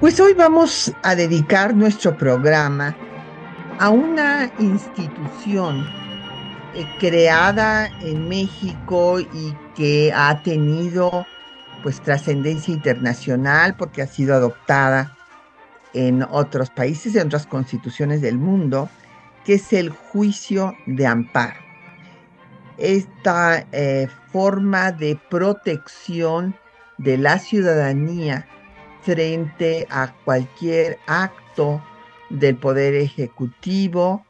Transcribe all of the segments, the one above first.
Pues hoy vamos a dedicar nuestro programa a una institución eh, creada en México y que ha tenido pues trascendencia internacional porque ha sido adoptada en otros países, en otras constituciones del mundo, que es el juicio de amparo. Esta eh, forma de protección de la ciudadanía frente a cualquier acto del Poder Ejecutivo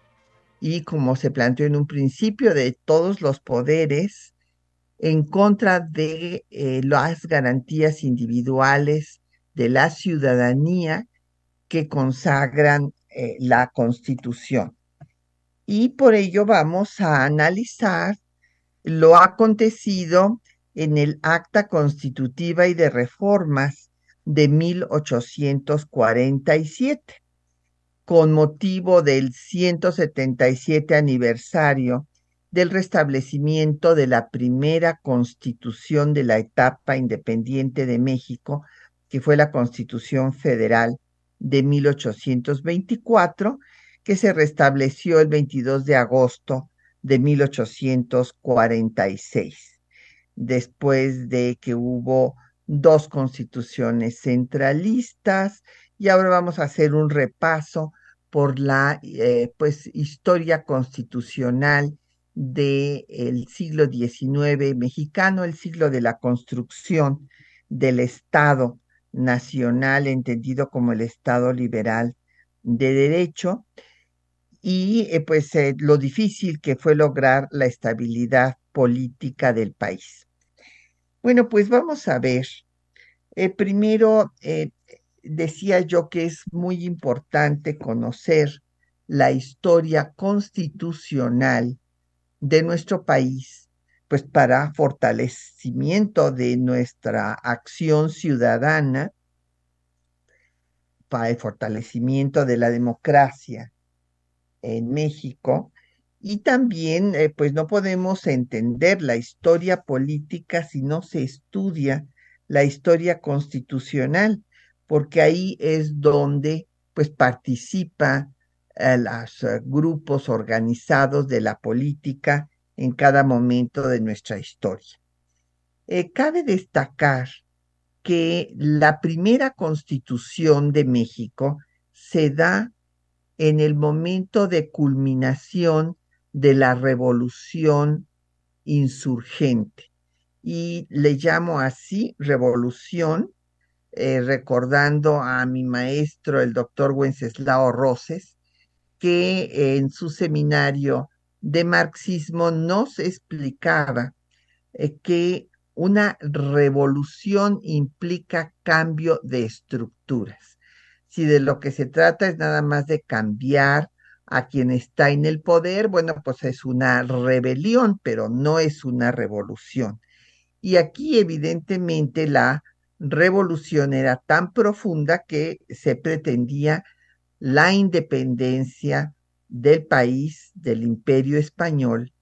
y, como se planteó en un principio, de todos los poderes en contra de eh, las garantías individuales de la ciudadanía que consagran eh, la Constitución. Y por ello vamos a analizar lo acontecido en el Acta Constitutiva y de Reformas de 1847, con motivo del 177 aniversario del restablecimiento de la primera constitución de la etapa independiente de México, que fue la Constitución Federal de 1824, que se restableció el 22 de agosto de 1846, después de que hubo dos constituciones centralistas y ahora vamos a hacer un repaso por la eh, pues historia constitucional del siglo XIX mexicano, el siglo de la construcción del Estado nacional, entendido como el Estado liberal de derecho, y eh, pues eh, lo difícil que fue lograr la estabilidad política del país. Bueno, pues vamos a ver. Eh, primero, eh, decía yo que es muy importante conocer la historia constitucional de nuestro país, pues para fortalecimiento de nuestra acción ciudadana, para el fortalecimiento de la democracia en México y también, eh, pues no podemos entender la historia política si no se estudia la historia constitucional, porque ahí es donde pues participa eh, los eh, grupos organizados de la política en cada momento de nuestra historia. cabe destacar que la primera constitución de México se da en el momento de culminación de la revolución insurgente. Y le llamo así revolución, eh, recordando a mi maestro, el doctor Wenceslao Roses, que en su seminario de marxismo nos explicaba eh, que una revolución implica cambio de estructuras. Si de lo que se trata es nada más de cambiar a quien está en el poder, bueno, pues es una rebelión, pero no es una revolución. Y aquí evidentemente la revolución era tan profunda que se pretendía la independencia del país, del imperio español,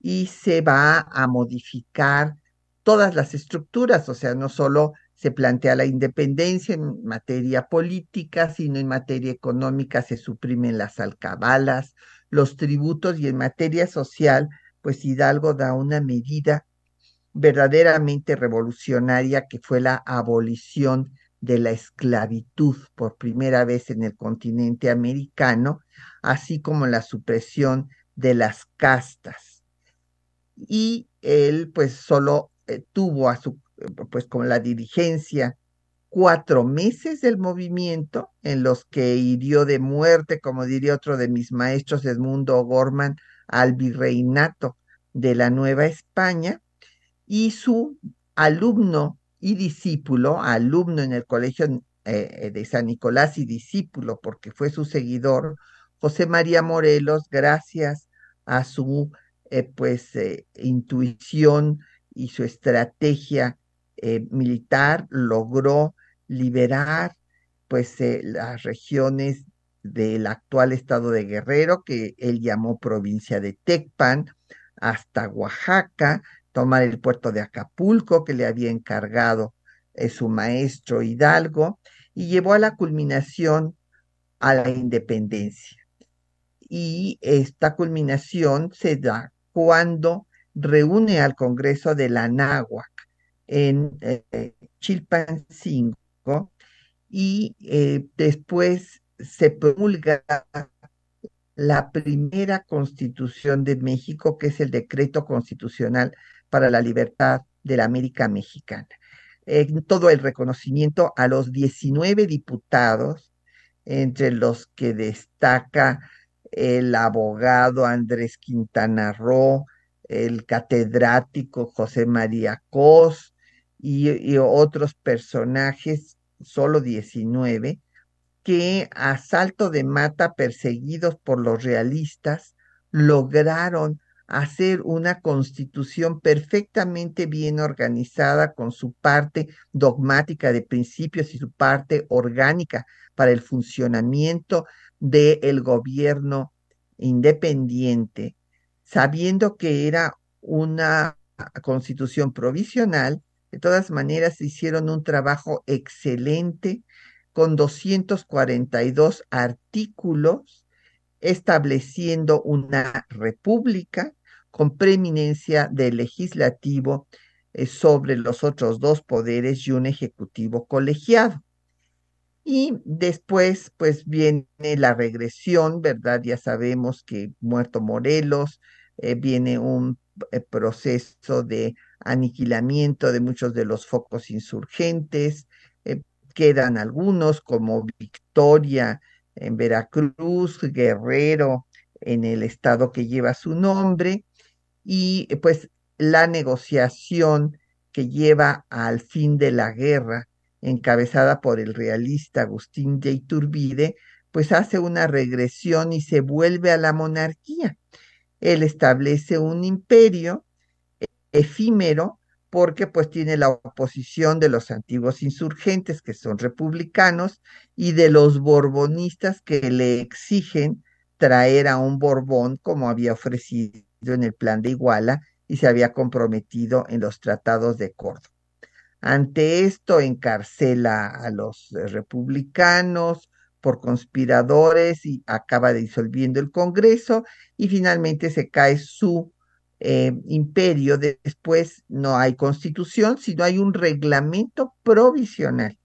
y se va a modificar todas las estructuras, o sea, no solo se plantea la independencia en materia política, sino en materia económica se suprimen las alcabalas, los tributos y en materia social, pues Hidalgo da una medida verdaderamente revolucionaria que fue la abolición de la esclavitud por primera vez en el continente americano, así como la supresión de las castas. Y él pues solo eh, tuvo a su pues con la dirigencia cuatro meses del movimiento en los que hirió de muerte, como diría otro de mis maestros, Edmundo Gorman, al virreinato de la Nueva España, y su alumno y discípulo, alumno en el Colegio eh, de San Nicolás y discípulo, porque fue su seguidor, José María Morelos, gracias a su eh, pues eh, intuición y su estrategia militar, logró liberar pues las regiones del actual estado de Guerrero, que él llamó provincia de Tecpan, hasta Oaxaca, tomar el puerto de Acapulco, que le había encargado su maestro Hidalgo, y llevó a la culminación a la independencia. Y esta culminación se da cuando reúne al Congreso de la Náhuac en eh, Chilpancingo y eh, después se promulga la primera constitución de México, que es el decreto constitucional para la libertad de la América Mexicana. En todo el reconocimiento a los 19 diputados, entre los que destaca el abogado Andrés Quintana Roo, el catedrático José María Cos y, otros personajes, solo 19, que a salto de mata, perseguidos por los realistas, lograron hacer una constitución perfectamente bien organizada con su parte dogmática de principios y su parte orgánica para el funcionamiento del gobierno independiente, sabiendo que era una constitución provisional, de todas maneras hicieron un trabajo excelente con 242 artículos estableciendo una república con preeminencia del legislativo eh, sobre los otros dos poderes y un ejecutivo colegiado. Y después, pues viene la regresión, ¿verdad? Ya sabemos que muerto Morelos, eh, viene un eh, proceso de aniquilamiento de muchos de los focos insurgentes, quedan algunos como Victoria en Veracruz, Guerrero en el estado que lleva su nombre, y pues la negociación que lleva al fin de la guerra, encabezada por el realista Agustín de Iturbide, pues hace una regresión y se vuelve a la monarquía. Él establece un imperio efímero porque pues tiene la oposición de los antiguos insurgentes que son republicanos y de los borbonistas que le exigen traer a un Borbón como había ofrecido en el plan de Iguala y se había comprometido en los tratados de Córdoba. Ante esto encarcela a los republicanos por conspiradores y acaba disolviendo el Congreso y finalmente se cae su eh, imperio, después no hay constitución, sino hay un reglamento provisional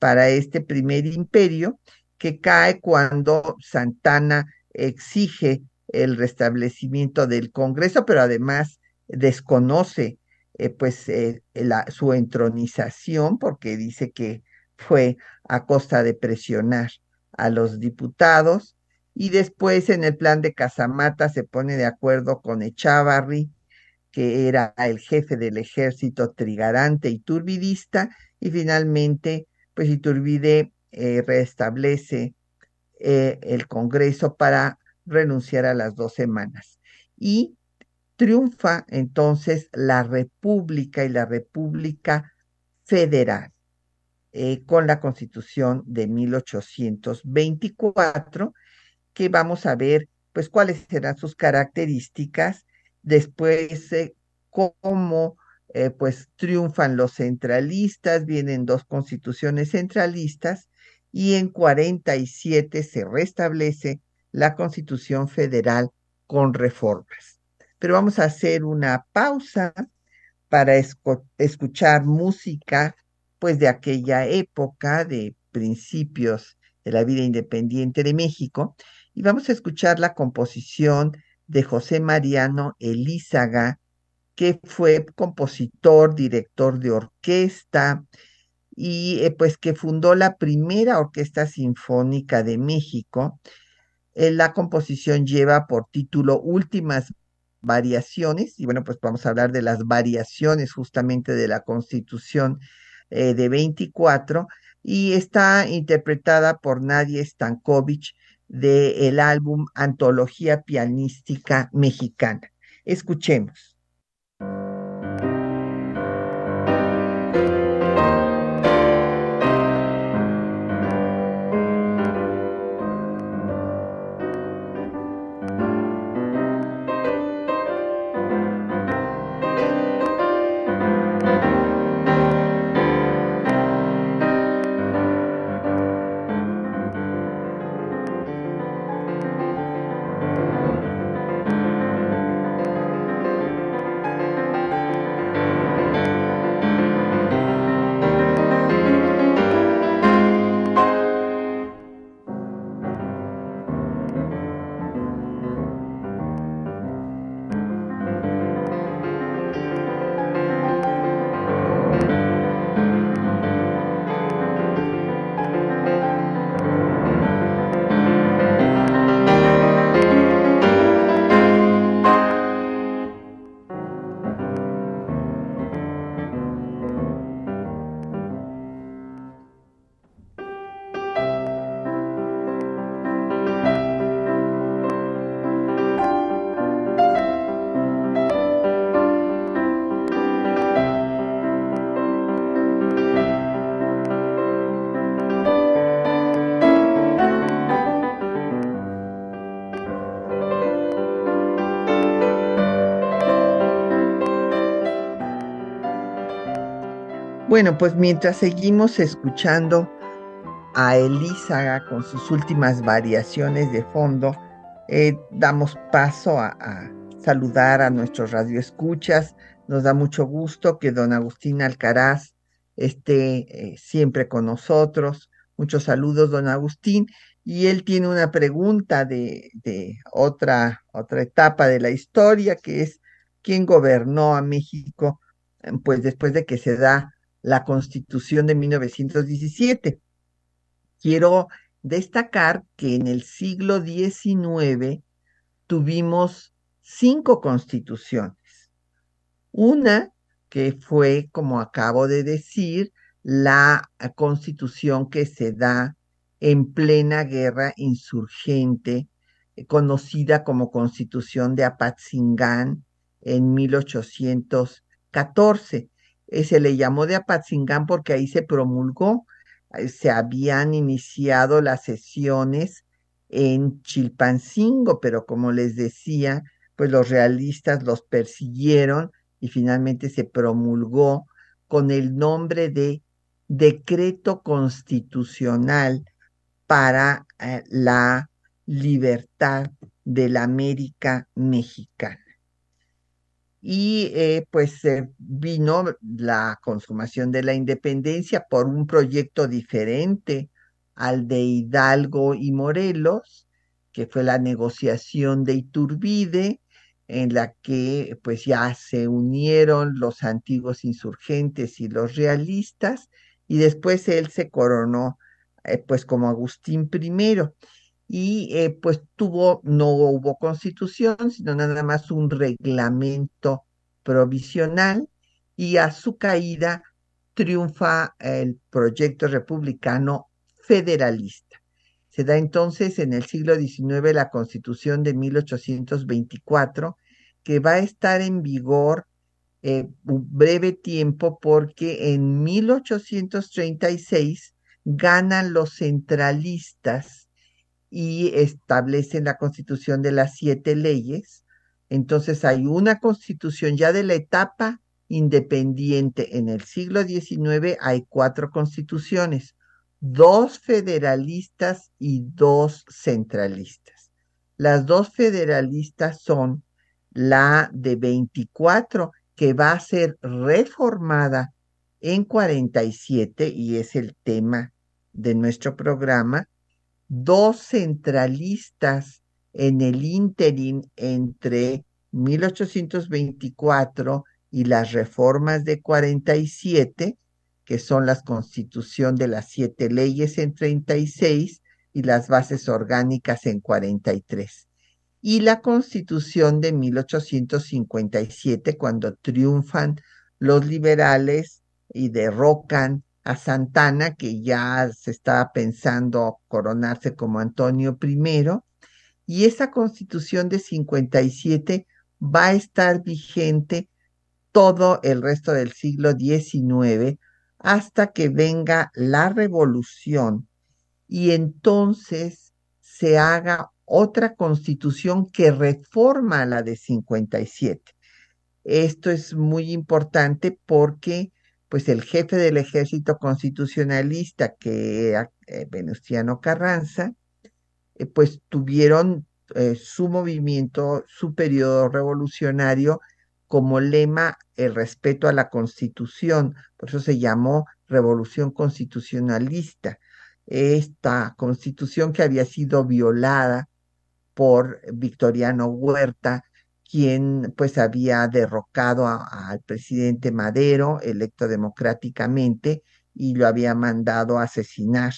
para este primer imperio que cae cuando Santana exige el restablecimiento del Congreso, pero además desconoce eh, pues eh, su entronización porque dice que fue a costa de presionar a los diputados y después en el plan de Casamata se pone de acuerdo con Echavarri, que era el jefe del ejército trigarante y turbidista, y finalmente, pues Iturbide eh, restablece eh, el Congreso para renunciar a las dos semanas. Y triunfa entonces la República y la República Federal eh, con la Constitución de 1824 que vamos a ver pues cuáles serán sus características, después eh, cómo eh, pues triunfan los centralistas, vienen dos constituciones centralistas y en 47 se restablece la constitución federal con reformas. Pero vamos a hacer una pausa para escuchar música pues de aquella época de principios de la vida independiente de México y vamos a escuchar la composición de José Mariano Elízaga, que fue compositor, director de orquesta y eh, pues que fundó la primera orquesta sinfónica de México. Eh, la composición lleva por título Últimas variaciones y bueno, pues vamos a hablar de las variaciones justamente de la Constitución eh, de 24 y está interpretada por Nadia Stankovic del álbum Antología Pianística Mexicana. Escuchemos. Bueno, pues mientras seguimos escuchando a Elízaga con sus últimas variaciones de fondo, eh, damos paso a, saludar a nuestros radioescuchas. Nos da mucho gusto que don Agustín Alcaraz esté eh, siempre con nosotros. Muchos saludos, don Agustín. Y él tiene una pregunta de, de otra, otra etapa de la historia, que es quién gobernó a México, pues después de que se da la Constitución de 1917. Quiero destacar que en el siglo XIX tuvimos cinco constituciones. Una que fue, como acabo de decir, la constitución que se da en plena guerra insurgente, eh, conocida como Constitución de Apatzingán en 1814. Eh, se le llamó de Apatzingán porque ahí se promulgó, eh, se habían iniciado las sesiones en Chilpancingo, pero como les decía, pues los realistas los persiguieron y finalmente se promulgó con el nombre de Decreto Constitucional para eh, la Libertad de la América Mexicana y eh, pues vino la consumación de la independencia por un proyecto diferente al de Hidalgo y Morelos, que fue la negociación de Iturbide, en la que pues ya se unieron los antiguos insurgentes y los realistas, y después él se coronó eh, pues como Agustín I y eh, pues tuvo, no hubo constitución, sino nada más un reglamento provisional y a su caída triunfa el proyecto republicano federalista. Se da entonces en el siglo XIX la constitución de 1824 que va a estar en vigor eh, un breve tiempo porque en 1836 ganan los centralistas y establecen la constitución de las siete leyes. Entonces hay una constitución ya de la etapa independiente. En el siglo XIX hay cuatro constituciones, dos federalistas y dos centralistas. Las dos federalistas son la de 24, que va a ser reformada en 47 y es el tema de nuestro programa, dos centralistas en el ínterin entre 1824 y las reformas de 47, que son la constitución de las siete leyes en 36 y las bases orgánicas en 43. Y la constitución de 1857, cuando triunfan los liberales y derrocan a Santana, que ya se estaba pensando coronarse como Antonio I, y esa constitución de 57 va a estar vigente todo el resto del siglo XIX hasta que venga la revolución y entonces se haga otra constitución que reforma la de 57. Esto es muy importante porque pues el jefe del ejército constitucionalista, que era eh, Venustiano Carranza, eh, pues tuvieron eh, su movimiento, su periodo revolucionario como lema el respeto a la constitución, por eso se llamó revolución constitucionalista. Esta constitución que había sido violada por Victoriano Huerta, quien pues había derrocado al presidente Madero, electo democráticamente, y lo había mandado asesinar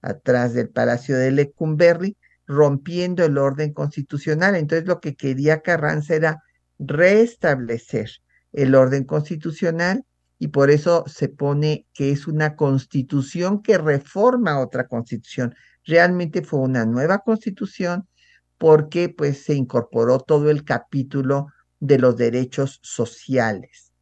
atrás del Palacio de Lecumberri, rompiendo el orden constitucional. Entonces lo que quería Carranza era restablecer el orden constitucional y por eso se pone que es una constitución que reforma otra constitución. Realmente fue una nueva constitución porque pues se incorporó todo el capítulo de los derechos sociales.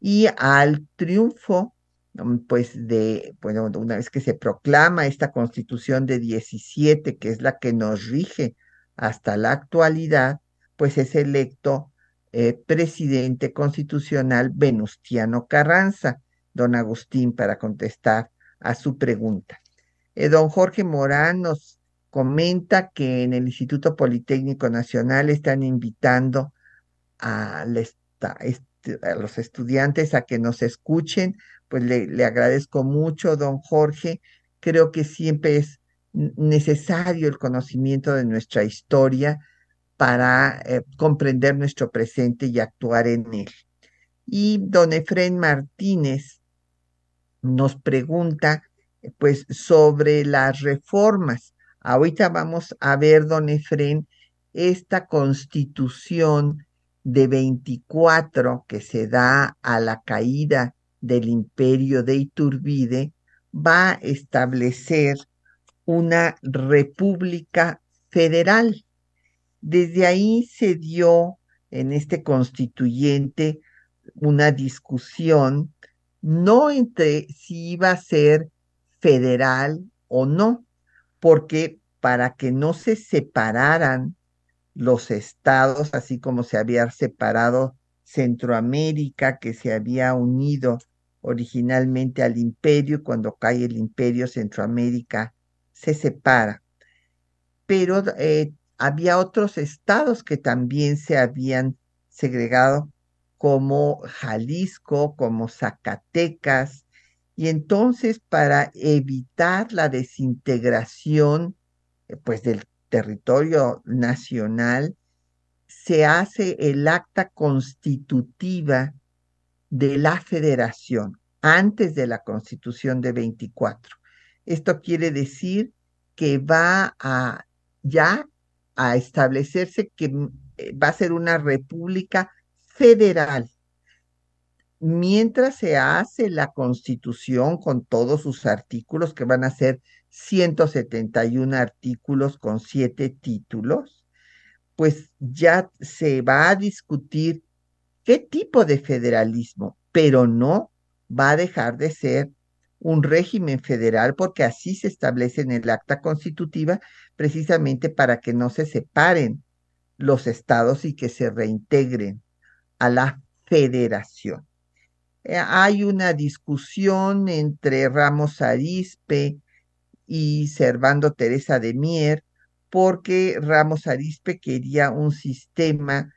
Y al triunfo, mm, pues de, bueno, una vez que se proclama esta constitución de 17, que es la que nos rige hasta la actualidad, pues es electo eh, presidente constitucional Venustiano Carranza, don Agustín, para contestar a su pregunta. Eh, don Jorge Morán nos comenta que en el Instituto Politécnico Nacional están invitando a, los estudiantes a que nos escuchen. Pues le, agradezco mucho, don Jorge. Creo que siempre es necesario el conocimiento de nuestra historia para eh, comprender nuestro presente y actuar en él. Y don Efren Martínez nos pregunta pues sobre las reformas Ahorita vamos a ver, don Efren, esta constitución de 24 que se da a la caída del imperio de Iturbide va a establecer una república federal. Desde ahí se dio en este constituyente una discusión no entre si iba a ser federal o no, porque para que no se separaran los estados, así como se había separado Centroamérica, que se había unido originalmente al imperio, cuando cae el imperio, Centroamérica se separa. Pero eh, había otros estados que también se habían segregado, como Jalisco, como Zacatecas, y entonces, para evitar la desintegración eh, pues, del territorio nacional, se hace el acta constitutiva de la federación antes de la constitución de 24. Esto quiere decir que va a ya a establecerse que mm, eh, va a ser una república federal mientras se hace la constitución con todos sus artículos, que van a ser 171 artículos con siete títulos, pues ya se va a discutir qué tipo de federalismo, pero no va a dejar de ser un régimen federal porque así se establece en el acta constitutiva precisamente para que no se separen los estados y que se reintegren a la federación. Eh, hay una discusión entre Ramos Arispe y Servando Teresa de Mier, porque Ramos Arispe quería un sistema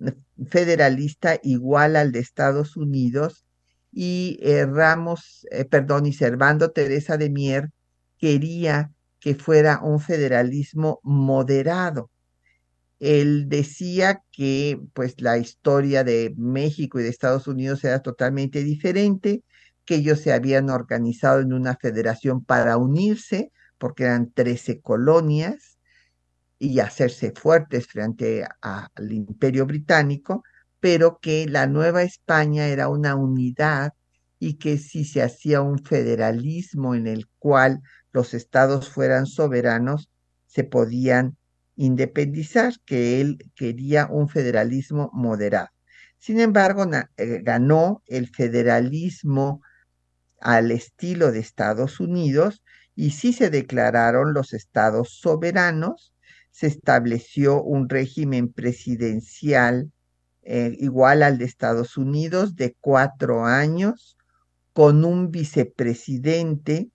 eh, federalista igual al de Estados Unidos y eh, Ramos, perdón, y Servando Teresa de Mier quería que fuera un federalismo moderado. Él decía que pues la historia de México y de Estados Unidos era totalmente diferente, que ellos se habían organizado en una federación para unirse, porque eran 13 colonias, y hacerse fuertes frente al imperio británico, pero que la Nueva España era una unidad y que si se hacía un federalismo en el cual los estados fueran soberanos, se podían independizar, que él quería un federalismo moderado. Sin embargo, eh, ganó el federalismo al estilo de Estados Unidos y sí se declararon los estados soberanos, se estableció un régimen presidencial eh, igual al de Estados Unidos de cuatro años, con un vicepresidente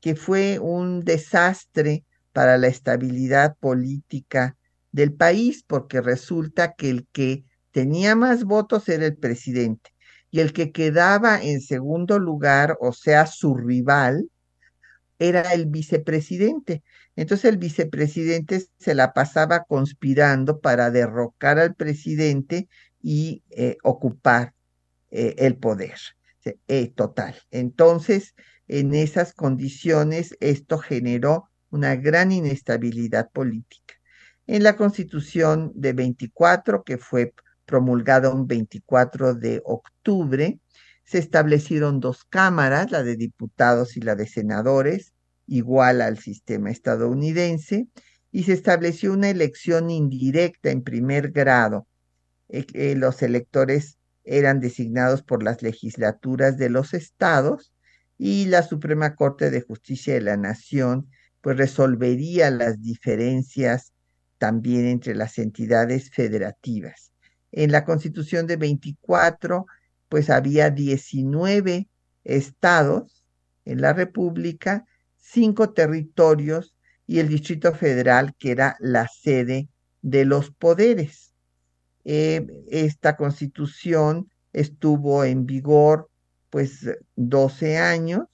que fue un desastre para la estabilidad política del país, porque resulta que el que tenía más votos era el presidente y el que quedaba en segundo lugar, o sea, su rival, era el vicepresidente. Entonces el vicepresidente se la pasaba conspirando para derrocar al presidente y eh, ocupar eh, el poder. Eh, total. Entonces, en esas condiciones, esto generó una gran inestabilidad política. En la constitución de 24, que fue promulgada un 24 de octubre, se establecieron dos cámaras, la de diputados y la de senadores, igual al sistema estadounidense, y se estableció una elección indirecta en primer grado. Eh, los electores eran designados por las legislaturas de los estados y la Suprema Corte de Justicia de la Nación pues resolvería las diferencias también entre las entidades federativas. En la Constitución de 24 pues había 19 estados en la República, cinco territorios y el Distrito Federal que era la sede de los poderes. Eh, esta constitución estuvo en vigor pues 12 años,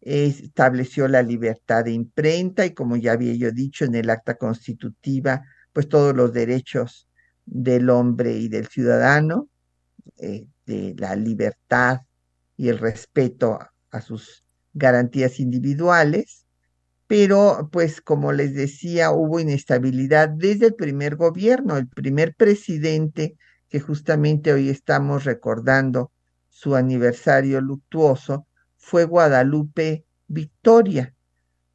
estableció la libertad de imprenta y como ya había yo dicho en el acta constitutiva, pues todos los derechos del hombre y del ciudadano, eh, de la libertad y el respeto a sus garantías individuales. Pero pues como les decía, hubo inestabilidad desde el primer gobierno, el primer presidente que justamente hoy estamos recordando su aniversario luctuoso, fue Guadalupe Victoria.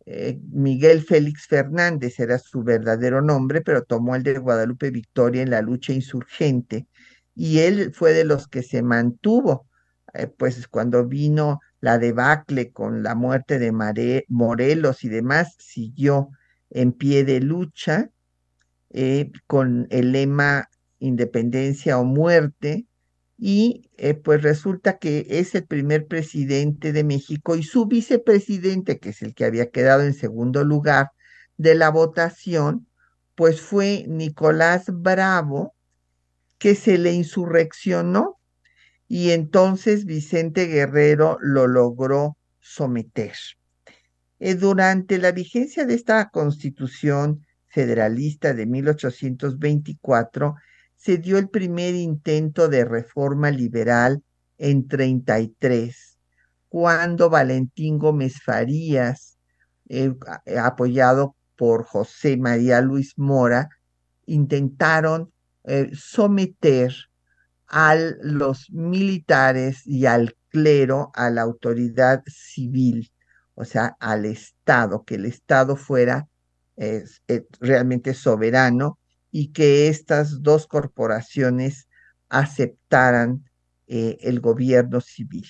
Eh, Miguel Félix Fernández era su verdadero nombre, pero tomó el de Guadalupe Victoria en la lucha insurgente y él fue de los que se mantuvo, eh, pues cuando vino la debacle con la muerte de Morelos y demás siguió en pie de lucha eh, con el lema independencia o muerte y eh, pues resulta que es el primer presidente de México y su vicepresidente, que es el que había quedado en segundo lugar de la votación, pues fue Nicolás Bravo, que se le insurreccionó y entonces Vicente Guerrero lo logró someter. Eh, durante la vigencia de esta constitución federalista de 1824, se dio el primer intento de reforma liberal en 33, cuando Valentín Gómez Farías, eh, apoyado por José María Luis Mora, intentaron eh, someter a los militares y al clero, a la autoridad civil, o sea, al Estado, que el Estado fuera realmente soberano y que estas dos corporaciones aceptaran eh, el gobierno civil.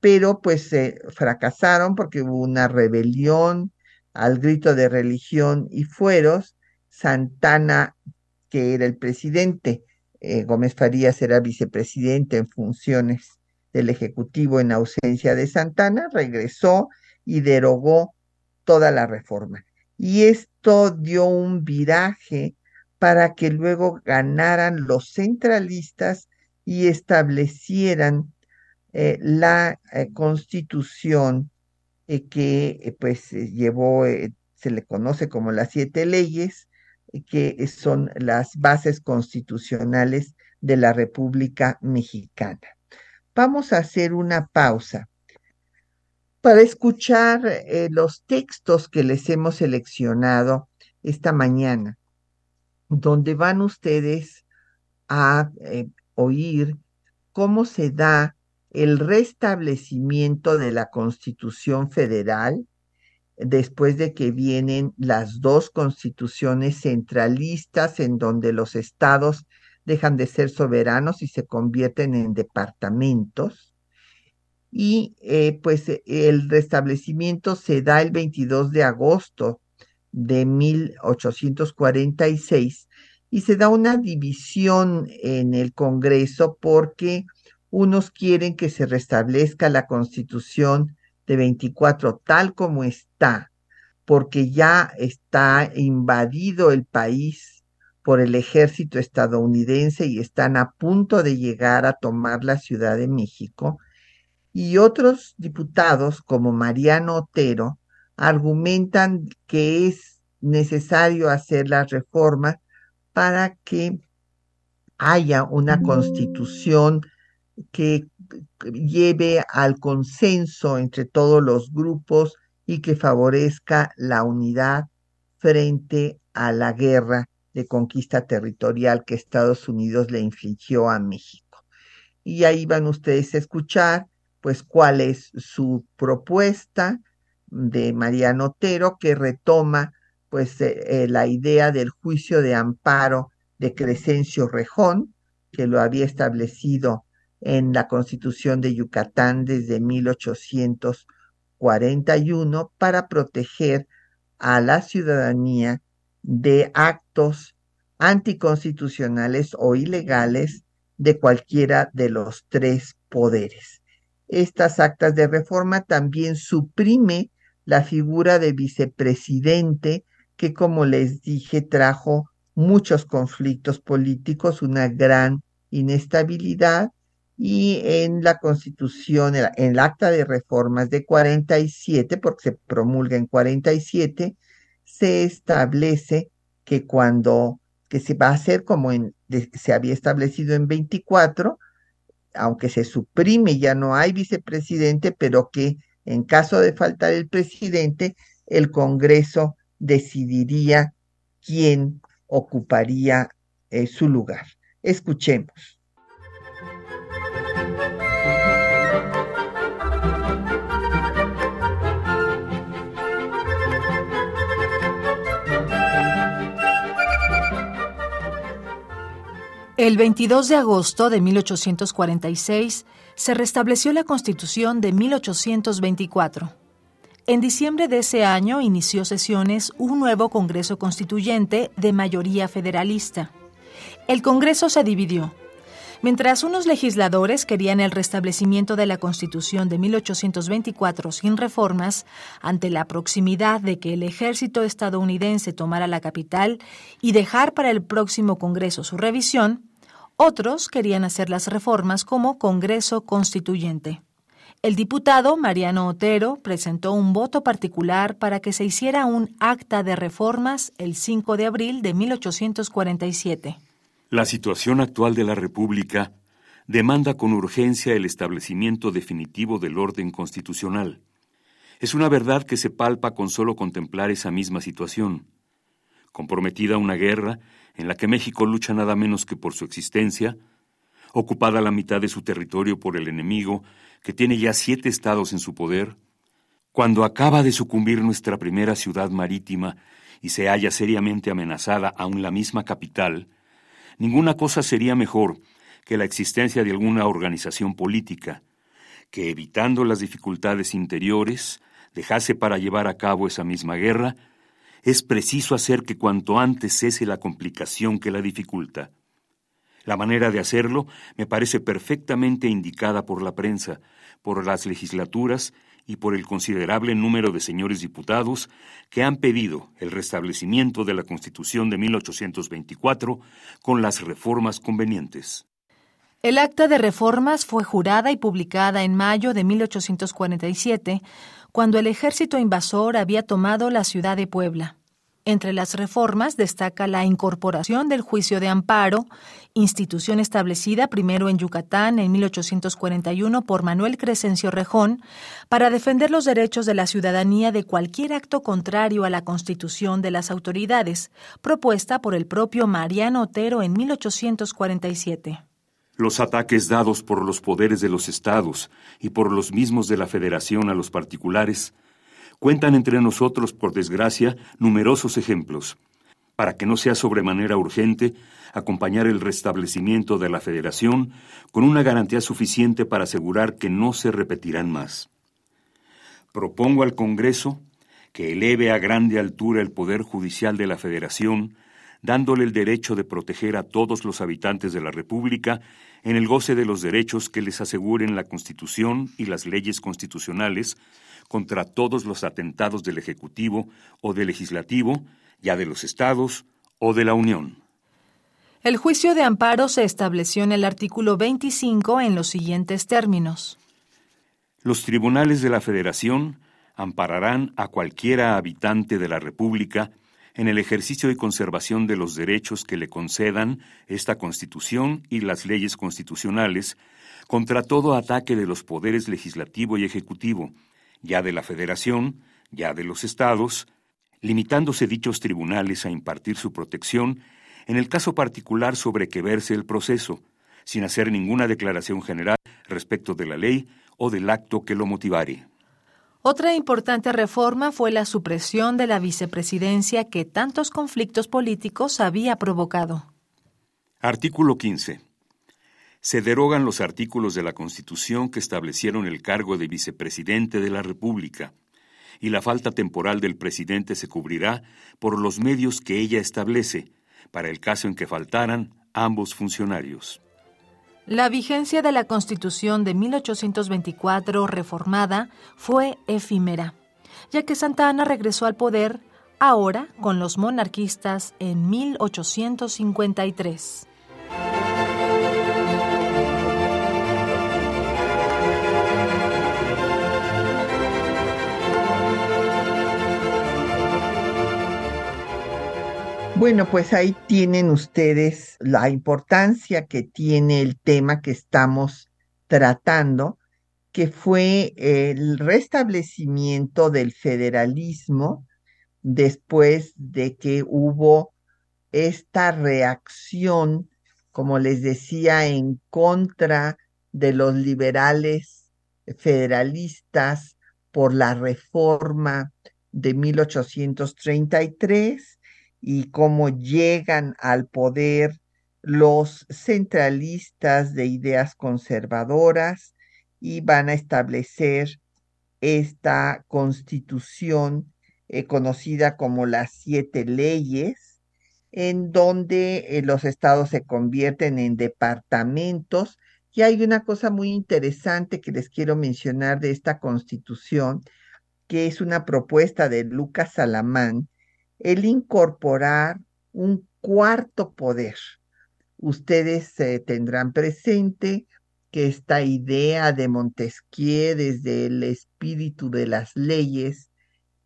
Pero pues fracasaron porque hubo una rebelión al grito de religión y fueros. Santana, que era el presidente, eh, Gómez Farías era vicepresidente en funciones del Ejecutivo en ausencia de Santana, regresó y derogó toda la reforma. Y esto dio un viraje para que luego ganaran los centralistas y establecieran eh, la eh, constitución que pues llevó, se le conoce como las siete leyes, que son las bases constitucionales de la República Mexicana. Vamos a hacer una pausa para escuchar eh, los textos que les hemos seleccionado esta mañana, donde van ustedes a eh, oír cómo se da el restablecimiento de la Constitución Federal, después de que vienen las dos constituciones centralistas en donde los estados dejan de ser soberanos y se convierten en departamentos. Y eh, pues el restablecimiento se da el 22 de agosto de 1846 y se da una división en el Congreso porque unos quieren que se restablezca la constitución de 24 tal como está, porque ya está invadido el país por el ejército estadounidense y están a punto de llegar a tomar la Ciudad de México. Y otros diputados, como Mariano Otero, argumentan que es necesario hacer las reformas para que haya una constitución que lleve al consenso entre todos los grupos y que favorezca la unidad frente a la guerra de conquista territorial que Estados Unidos le infligió a México. Y ahí van ustedes a escuchar pues cuál es su propuesta de Mariano Otero que retoma pues eh, eh, la idea del juicio de amparo de Crescencio Rejón, que lo había establecido en la Constitución de Yucatán desde 1841 para proteger a la ciudadanía de actos anticonstitucionales o ilegales de cualquiera de los tres poderes. Estas actas de reforma también suprime la figura de vicepresidente que, como les dije, trajo muchos conflictos políticos, una gran inestabilidad y en la constitución, en el acta de reformas de 47, porque se promulga en 47, se establece que cuando, que se va a hacer como en, se había establecido en 24, aunque se suprime, ya no hay vicepresidente, pero que en caso de faltar el presidente, el Congreso decidiría quién ocuparía eh, su lugar. Escuchemos. El 22 de agosto de 1846 se restableció la Constitución de 1824. En diciembre de ese año inició sesiones un nuevo Congreso Constituyente de mayoría federalista. El Congreso se dividió. Mientras unos legisladores querían el restablecimiento de la Constitución de 1824 sin reformas, ante la proximidad de que el ejército estadounidense tomara la capital y dejar para el próximo Congreso su revisión, otros querían hacer las reformas como Congreso Constituyente. El diputado Mariano Otero presentó un voto particular para que se hiciera un acta de reformas el 5 de abril de 1847. La situación actual de la República demanda con urgencia el establecimiento definitivo del orden constitucional. Es una verdad que se palpa con solo contemplar esa misma situación. Comprometida una guerra en la que México lucha nada menos que por su existencia, ocupada la mitad de su territorio por el enemigo, que tiene ya siete estados en su poder, cuando acaba de sucumbir nuestra primera ciudad marítima y se halla seriamente amenazada aún la misma capital, ninguna cosa sería mejor que la existencia de alguna organización política, que evitando las dificultades interiores, dejase para llevar a cabo esa misma guerra es preciso hacer que cuanto antes cese la complicación que la dificulta. La manera de hacerlo me parece perfectamente indicada por la prensa, por las legislaturas y por el considerable número de señores diputados que han pedido el restablecimiento de la Constitución de 1824 con las reformas convenientes. El acta de reformas fue jurada y publicada en mayo de 1847, cuando el ejército invasor había tomado la ciudad de Puebla. Entre las reformas destaca la incorporación del juicio de amparo, institución establecida primero en Yucatán en 1841 por Manuel Crescencio Rejón, para defender los derechos de la ciudadanía de cualquier acto contrario a la constitución de las autoridades, propuesta por el propio Mariano Otero en 1847. Los ataques dados por los poderes de los estados y por los mismos de la Federación a los particulares cuentan entre nosotros, por desgracia, numerosos ejemplos. Para que no sea sobremanera urgente acompañar el restablecimiento de la Federación con una garantía suficiente para asegurar que no se repetirán más. Propongo al Congreso que eleve a grande altura el poder judicial de la Federación, dándole el derecho de proteger a todos los habitantes de la República en el goce de los derechos que les aseguren la Constitución y las leyes constitucionales contra todos los atentados del Ejecutivo o del Legislativo, ya de los Estados o de la Unión. El juicio de amparo se estableció en el artículo 25 en los siguientes términos. Los tribunales de la Federación ampararán a cualquiera habitante de la República en el ejercicio y conservación de los derechos que le concedan esta Constitución y las leyes constitucionales contra todo ataque de los poderes legislativo y ejecutivo, ya de la Federación, ya de los Estados, limitándose dichos tribunales a impartir su protección en el caso particular sobre que verse el proceso, sin hacer ninguna declaración general respecto de la ley o del acto que lo motivare. Otra importante reforma fue la supresión de la vicepresidencia que tantos conflictos políticos había provocado. Artículo 15. Se derogan los artículos de la Constitución que establecieron el cargo de vicepresidente de la República, y la falta temporal del presidente se cubrirá por los medios que ella establece, para el caso en que faltaran ambos funcionarios. La vigencia de la Constitución de 1824 reformada fue efímera, ya que Santa Ana regresó al poder ahora con los monarquistas en 1853. Bueno, pues ahí tienen ustedes la importancia que tiene el tema que estamos tratando, que fue el restablecimiento del federalismo después de que hubo esta reacción, como les decía, en contra de los liberales federalistas por la reforma de 1833 y cómo llegan al poder los centralistas de ideas conservadoras y van a establecer esta constitución eh, conocida como las siete leyes, en donde eh, los estados se convierten en departamentos. Y hay una cosa muy interesante que les quiero mencionar de esta constitución, que es una propuesta de Lucas Salamán, el incorporar un cuarto poder. Ustedes tendrán presente que esta idea de Montesquieu desde el espíritu de las leyes,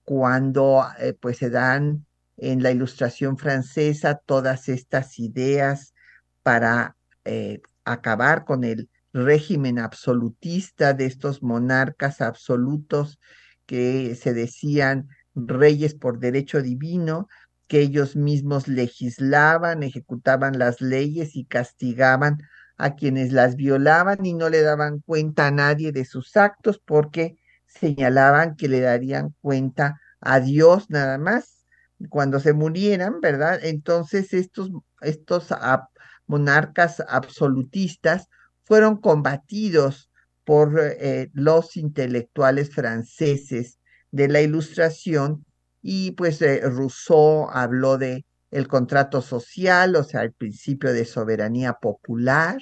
cuando eh, pues se dan en la ilustración francesa todas estas ideas para eh, acabar con el régimen absolutista de estos monarcas absolutos que se decían reyes por derecho divino, que ellos mismos legislaban, ejecutaban las leyes y castigaban a quienes las violaban y no le daban cuenta a nadie de sus actos porque señalaban que le darían cuenta a Dios nada más cuando se murieran, ¿verdad? Entonces estos, estos monarcas absolutistas fueron combatidos por eh, los intelectuales franceses de la ilustración y pues eh, Rousseau habló de el contrato social, o sea, el principio de soberanía popular,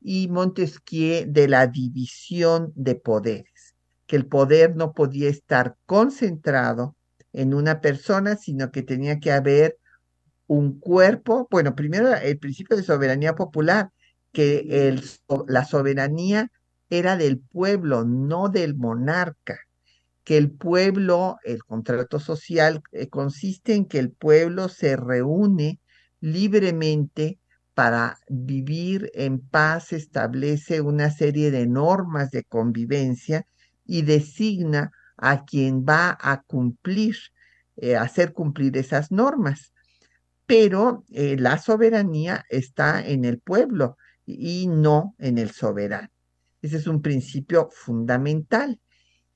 y Montesquieu de la división de poderes, que el poder no podía estar concentrado en una persona, sino que tenía que haber un cuerpo, bueno, primero el principio de soberanía popular, que el, la soberanía era del pueblo, no del monarca que el pueblo, el contrato social eh, consiste en que el pueblo se reúne libremente para vivir en paz, establece una serie de normas de convivencia y designa a quien va a cumplir, eh, hacer cumplir esas normas. Pero eh, la soberanía está en el pueblo y no en el soberano. Ese es un principio fundamental.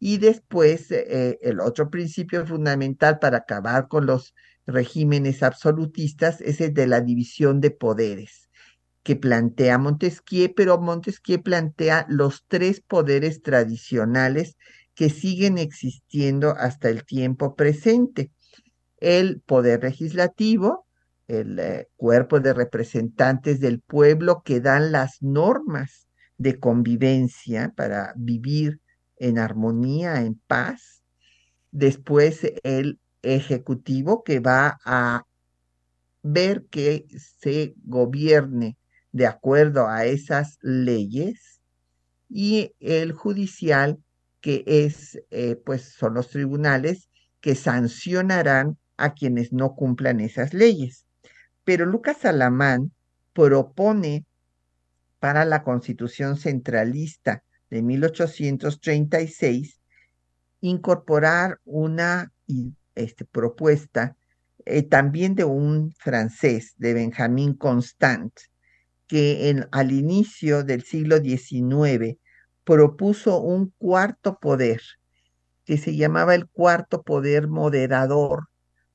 Y después, eh, el otro principio fundamental para acabar con los regímenes absolutistas es el de la división de poderes que plantea Montesquieu, pero Montesquieu plantea los tres poderes tradicionales que siguen existiendo hasta el tiempo presente. El poder legislativo, el eh, cuerpo de representantes del pueblo que dan las normas de convivencia para vivir en armonía, en paz. Después el ejecutivo que va a ver que se gobierne de acuerdo a esas leyes y el judicial que es eh, pues son los tribunales que sancionarán a quienes no cumplan esas leyes. Pero Lucas Alamán propone para la Constitución Centralista de 1836 incorporar una este, propuesta eh, también de un francés, de Benjamin Constant, que en, al inicio del siglo XIX propuso un cuarto poder, que se llamaba el cuarto poder moderador,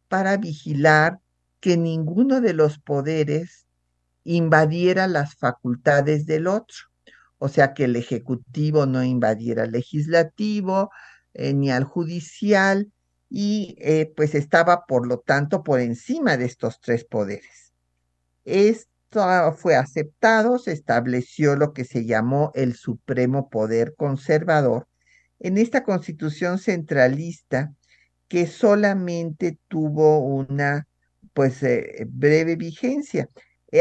para vigilar que ninguno de los poderes invadiera las facultades del otro. O sea, que el Ejecutivo no invadiera al Legislativo eh, ni al Judicial y eh, pues estaba, por lo tanto, por encima de estos tres poderes. Esto fue aceptado, se estableció lo que se llamó el Supremo Poder Conservador en esta constitución centralista que solamente tuvo una pues eh, breve vigencia.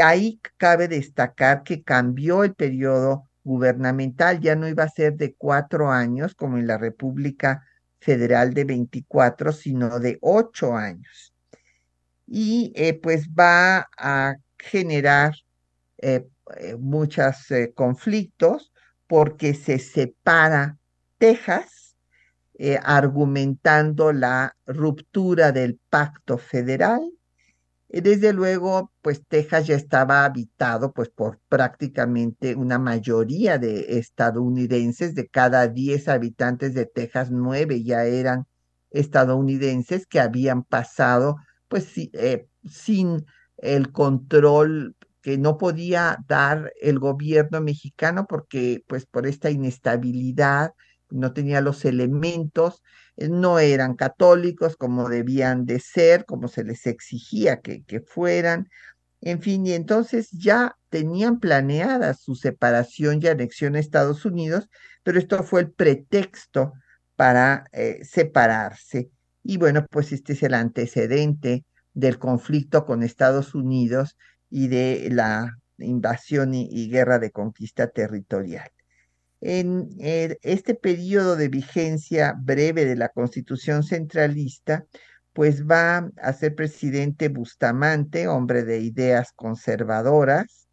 Ahí cabe destacar que cambió el periodo gubernamental, ya no iba a ser de cuatro años como en la República Federal de 24, sino de ocho años. Y eh, pues va a generar muchos conflictos porque se separa Texas, argumentando la ruptura del pacto federal eh, desde luego, pues Texas ya estaba habitado pues por prácticamente una mayoría de estadounidenses, de cada 10 habitantes de Texas, 9 ya eran estadounidenses que habían pasado pues eh, sin el control que no podía dar el gobierno mexicano porque pues por esta inestabilidad no tenía los elementos no eran católicos como debían de ser, como se les exigía que, fueran, en fin, y entonces ya tenían planeada su separación y anexión a Estados Unidos, pero esto fue el pretexto para eh, separarse. Y bueno, pues este es el antecedente del conflicto con Estados Unidos y de la invasión y guerra de conquista territorial en este periodo de vigencia breve de la Constitución centralista, pues va a ser presidente Bustamante, hombre de ideas conservadoras,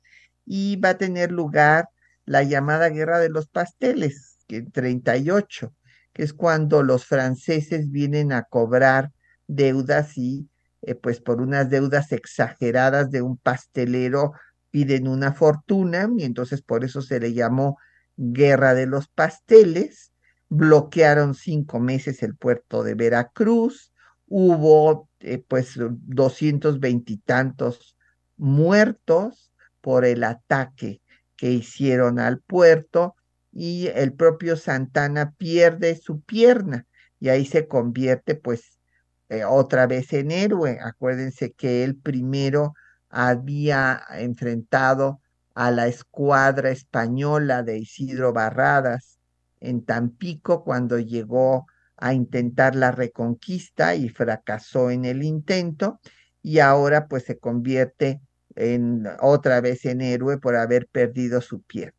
y va a tener lugar la llamada Guerra de los Pasteles, que en 38, que es cuando los franceses vienen a cobrar deudas y eh, pues por unas deudas exageradas de un pastelero piden una fortuna y entonces por eso se le llamó guerra de los pasteles, bloquearon cinco meses el puerto de Veracruz, hubo eh, pues doscientos veintitantos muertos por el ataque que hicieron al puerto y el propio Santana pierde su pierna y ahí se convierte pues eh, otra vez en héroe. Acuérdense que él primero había enfrentado a la escuadra española de Isidro Barradas en Tampico cuando llegó a intentar la reconquista y fracasó en el intento y ahora pues se convierte en otra vez en héroe por haber perdido su pierna.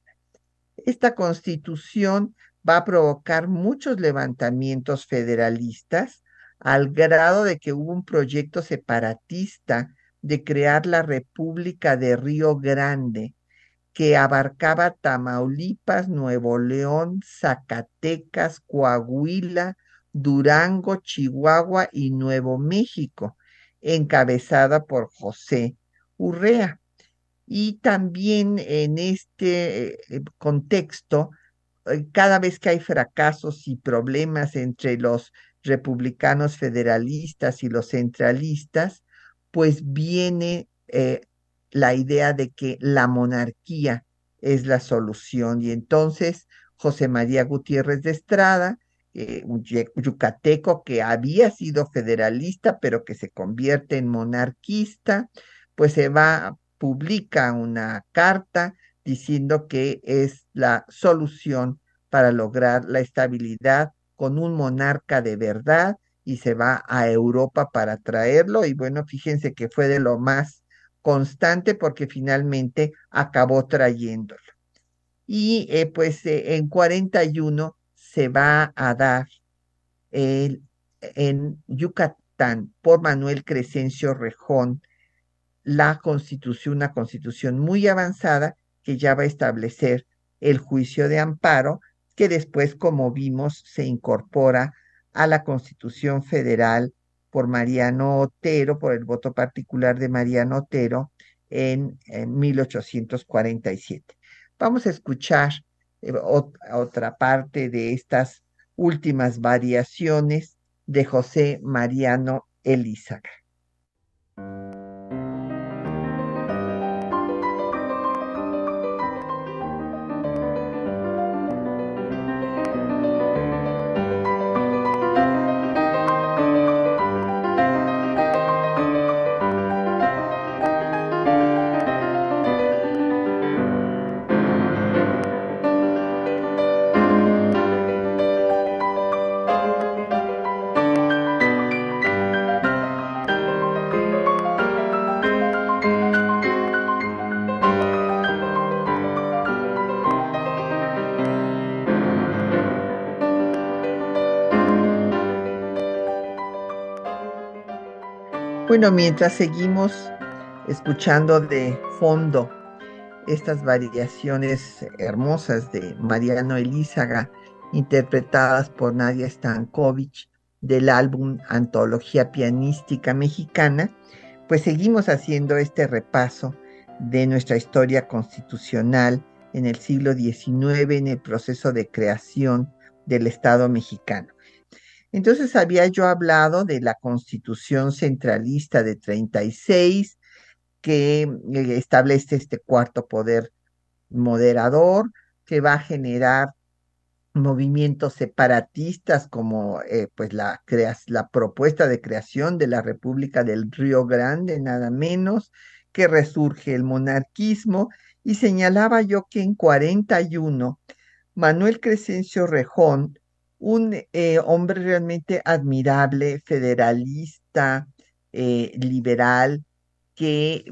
Esta constitución va a provocar muchos levantamientos federalistas al grado de que hubo un proyecto separatista de crear la República de Río Grande que abarcaba Tamaulipas, Nuevo León, Zacatecas, Coahuila, Durango, Chihuahua y Nuevo México, encabezada por José Urrea. Y también en este eh, contexto, eh, cada vez que hay fracasos y problemas entre los republicanos federalistas y los centralistas, pues viene eh, la idea de que la monarquía es la solución. Y entonces José María Gutiérrez de Estrada, eh, un yucateco que había sido federalista, pero que se convierte en monarquista, pues se va, publica una carta diciendo que es la solución para lograr la estabilidad con un monarca de verdad y se va a Europa para traerlo y bueno, fíjense que fue de lo más constante porque finalmente acabó trayéndolo. Y eh, pues eh, en 41 se va a dar el, en Yucatán por Manuel Crescencio Rejón la constitución, una constitución muy avanzada que ya va a establecer el juicio de amparo, que después, como vimos, se incorpora a la Constitución Federal por Mariano Otero, por el voto particular de Mariano Otero en, 1847. Vamos a escuchar eh, otra parte de estas últimas variaciones de José Mariano Elízaga. Bueno, mientras seguimos escuchando de fondo estas variaciones hermosas de Mariano Elízaga, interpretadas por Nadia Stankovic del álbum Antología Pianística Mexicana, pues seguimos haciendo este repaso de nuestra historia constitucional en el siglo XIX, en el proceso de creación del Estado mexicano. Entonces había yo hablado de la constitución centralista de 36, que eh, establece este cuarto poder moderador, que va a generar movimientos separatistas como eh, pues la, la propuesta de creación de la República del Río Grande, nada menos, que resurge el monarquismo, y señalaba yo que en 41 Manuel Crescencio Rejón un eh, hombre realmente admirable, federalista, eh, liberal, que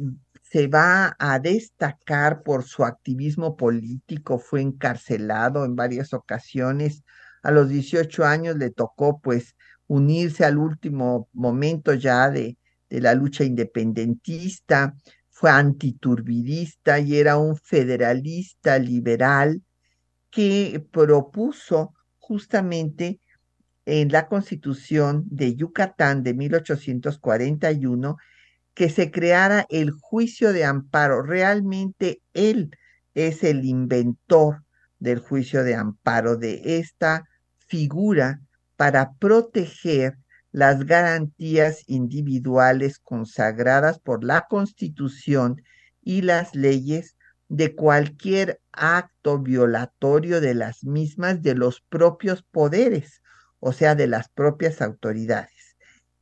se va a destacar por su activismo político, fue encarcelado en varias ocasiones. A los 18 años le tocó pues unirse al último momento ya de, de la lucha independentista, fue antiturbidista y era un federalista liberal que propuso justamente en la constitución de Yucatán de 1841 que se creara el juicio de amparo. Realmente él es el inventor del juicio de amparo, de esta figura para proteger las garantías individuales consagradas por la Constitución y las leyes de cualquier acto violatorio de las mismas de los propios poderes, o sea, de las propias autoridades.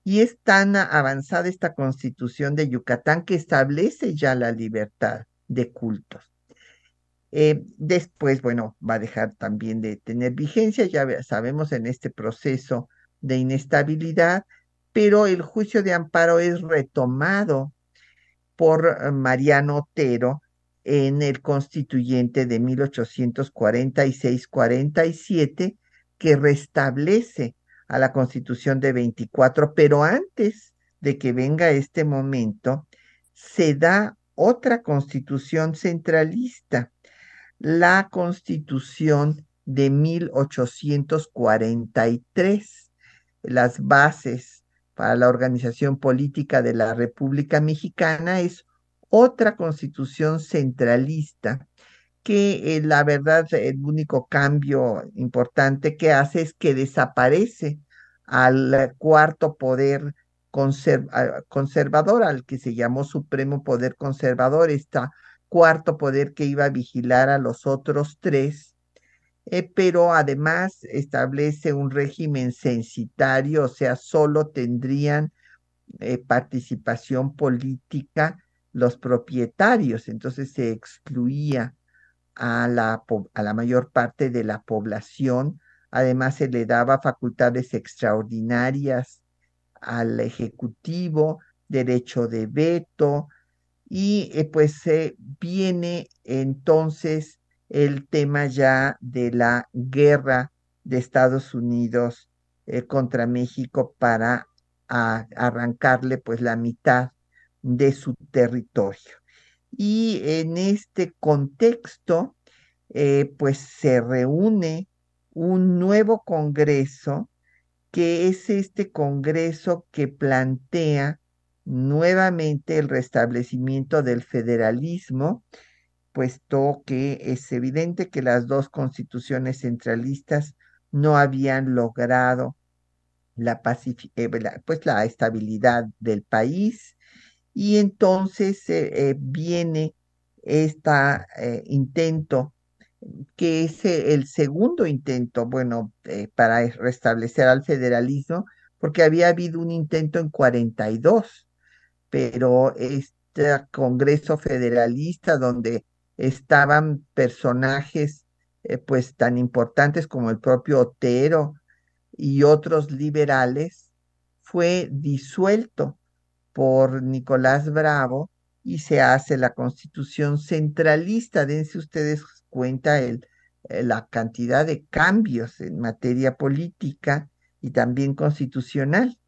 Y es tan avanzada esta constitución de Yucatán que establece ya la libertad de cultos. Eh, después, bueno, va a dejar también de tener vigencia, ya sabemos en este proceso de inestabilidad, pero el juicio de amparo es retomado por Mariano Otero en el constituyente de 1846-47 que restablece a la constitución de 24, pero antes de que venga este momento, se da otra constitución centralista, la constitución de 1843. Las bases para la organización política de la República Mexicana es otra constitución centralista que eh, la verdad el único cambio importante que hace es que desaparece al cuarto poder conservador, al que se llamó Supremo Poder Conservador, este cuarto poder que iba a vigilar a los otros tres, eh, pero además establece un régimen censitario, o sea, solo tendrían eh, participación política los propietarios, entonces se excluía a la, a la mayor parte de la población, además se le daba facultades extraordinarias al Ejecutivo, derecho de veto, y eh, pues se viene entonces el tema ya de la guerra de Estados Unidos eh, contra México para arrancarle pues la mitad de su territorio. Y en este contexto, eh, pues se reúne un nuevo Congreso, que es este Congreso que plantea nuevamente el restablecimiento del federalismo, puesto que es evidente que las dos constituciones centralistas no habían logrado la, eh, pues la estabilidad del país y entonces eh, eh, viene este intento, que es el segundo intento, bueno, para restablecer al federalismo, porque había habido un intento en 42, pero este Congreso Federalista donde estaban personajes pues tan importantes como el propio Otero y otros liberales, fue disuelto por Nicolás Bravo y se hace la constitución centralista. Dense ustedes cuenta el, eh, la cantidad de cambios en materia política y también constitucional.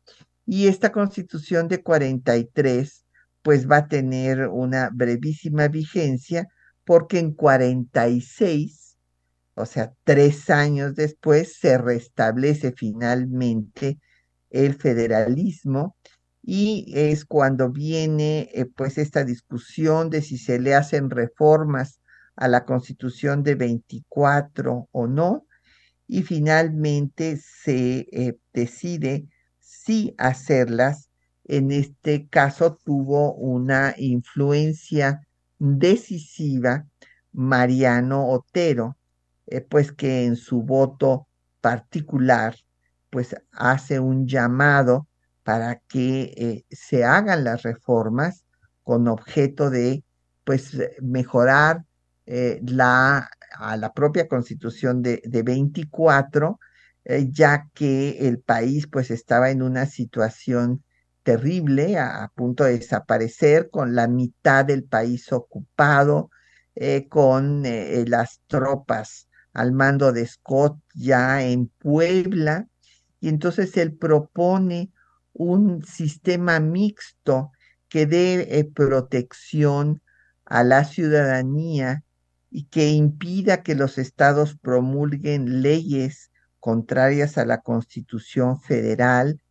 Y esta constitución de 43 pues va a tener una brevísima vigencia porque en 46, o sea, tres años después, se restablece finalmente el federalismo y es cuando viene eh, pues esta discusión de si se le hacen reformas a la constitución de 24 o no y finalmente se eh, decide si hacerlas. En este caso tuvo una influencia decisiva Mariano Otero, eh, pues que en su voto particular pues hace un llamado para que eh, se hagan las reformas con objeto de pues mejorar eh, la, a la propia constitución de, de 24, eh, ya que el país pues estaba en una situación terrible, a, punto de desaparecer, con la mitad del país ocupado, con las tropas al mando de Scott ya en Puebla, y entonces él propone un sistema mixto que dé eh, protección a la ciudadanía y que impida que los estados promulguen leyes contrarias a la Constitución Federal,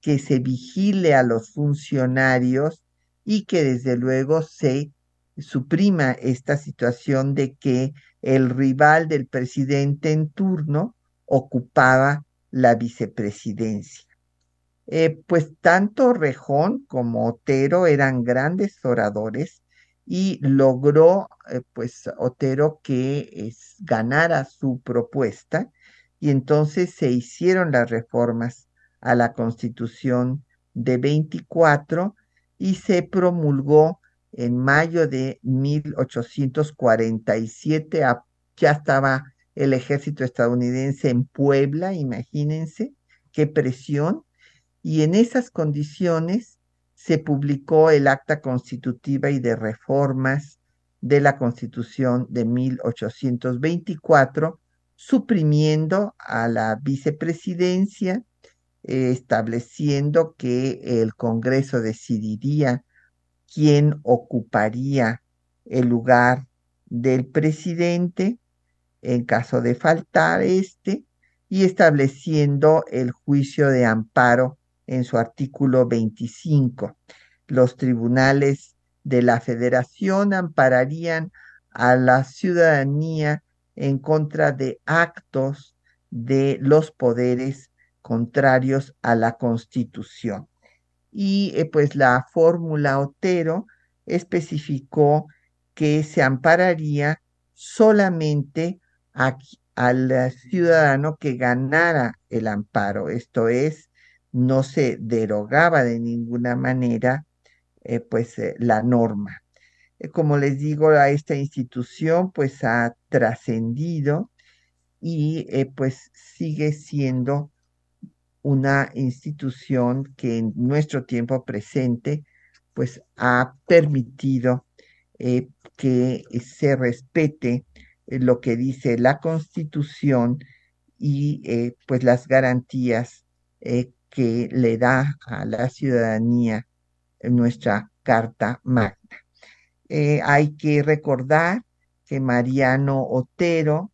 que se vigile a los funcionarios y que desde luego se suprima esta situación de que el rival del presidente en turno ocupaba la vicepresidencia. Eh, pues tanto Rejón como Otero eran grandes oradores y logró eh, pues Otero que es, ganara su propuesta y entonces se hicieron las reformas a la constitución de 24 y se promulgó en mayo de 1847, ya estaba el ejército estadounidense en Puebla, imagínense qué presión, y en esas condiciones se publicó el acta constitutiva y de reformas de la Constitución de 1824, suprimiendo a la vicepresidencia, estableciendo que el Congreso decidiría quién ocuparía el lugar del presidente en caso de faltar este y estableciendo el juicio de amparo en su artículo 25. Los tribunales de la federación ampararían a la ciudadanía en contra de actos de los poderes contrarios a la constitución. Y eh, pues la fórmula Otero especificó que se ampararía solamente al ciudadano que ganara el amparo, esto es, no se derogaba de ninguna manera eh, pues eh, la norma. Eh, como les digo, a esta institución pues ha trascendido y pues sigue siendo una institución que en nuestro tiempo presente pues ha permitido que se respete lo que dice la Constitución y pues las garantías que le da a la ciudadanía nuestra Carta Magna. Eh, hay que recordar que Mariano Otero,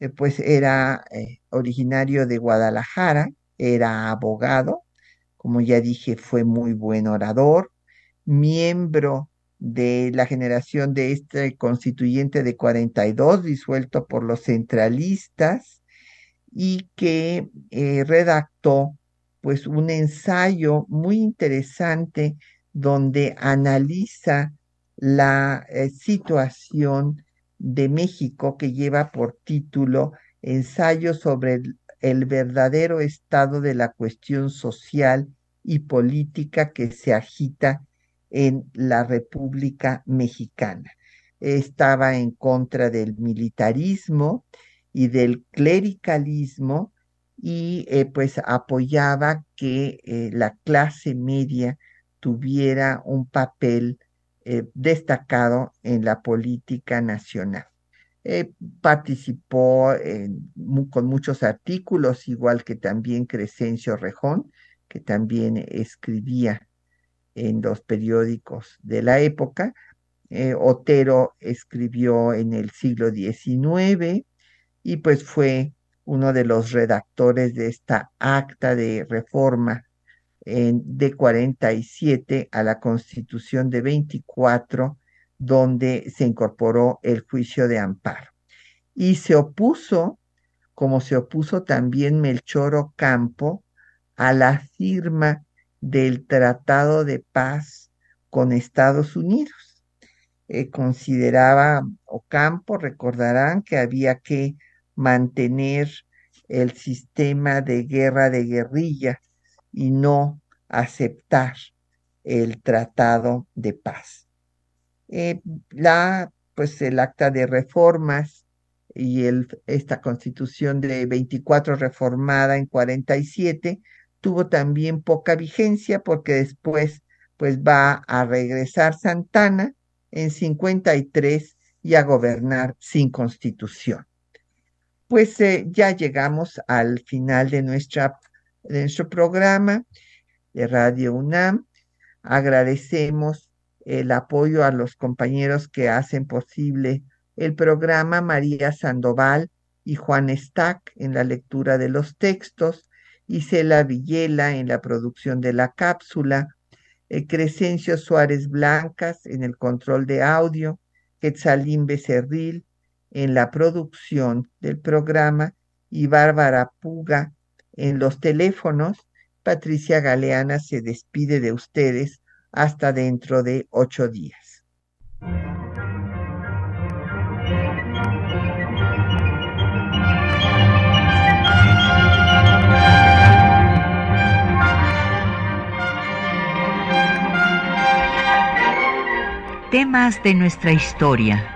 eh, pues era eh, originario de Guadalajara, era abogado, como ya dije, fue muy buen orador, miembro de la generación de este constituyente de 42, disuelto por los centralistas, y que redactó pues un ensayo muy interesante donde analiza la eh, situación de México que lleva por título Ensayo sobre el, verdadero estado de la cuestión social y política que se agita en la República Mexicana. Estaba en contra del militarismo y del clericalismo y eh, pues apoyaba que eh, la clase media tuviera un papel eh, destacado en la política nacional. Participó con muchos artículos, igual que también Crescencio Rejón, que también escribía en los periódicos de la época. Otero escribió en el siglo XIX y pues fue uno de los redactores de esta acta de reforma de 47 a la constitución de 24, donde se incorporó el juicio de amparo. Y se opuso, como se opuso también Melchor Ocampo, a la firma del Tratado de Paz con Estados Unidos. Eh, consideraba Ocampo, recordarán que había que mantener el sistema de guerra de guerrilla y no aceptar el tratado de paz. Eh, la, pues el acta de reformas y esta constitución de 24 reformada en 47 tuvo también poca vigencia porque después pues va a regresar Santana en 53 y a gobernar sin constitución. Pues eh, ya llegamos al final de nuestra de nuestro programa de Radio UNAM. Agradecemos el apoyo a los compañeros que hacen posible el programa, María Sandoval y Juan Stack en la lectura de los textos, Isela Villela en la producción de la cápsula, eh, Crescencio Suárez Blancas en el control de audio, Quetzalín Becerril en la producción del programa y Bárbara Puga en los teléfonos, Patricia Galeana se despide de ustedes hasta dentro de ocho días. Temas de nuestra historia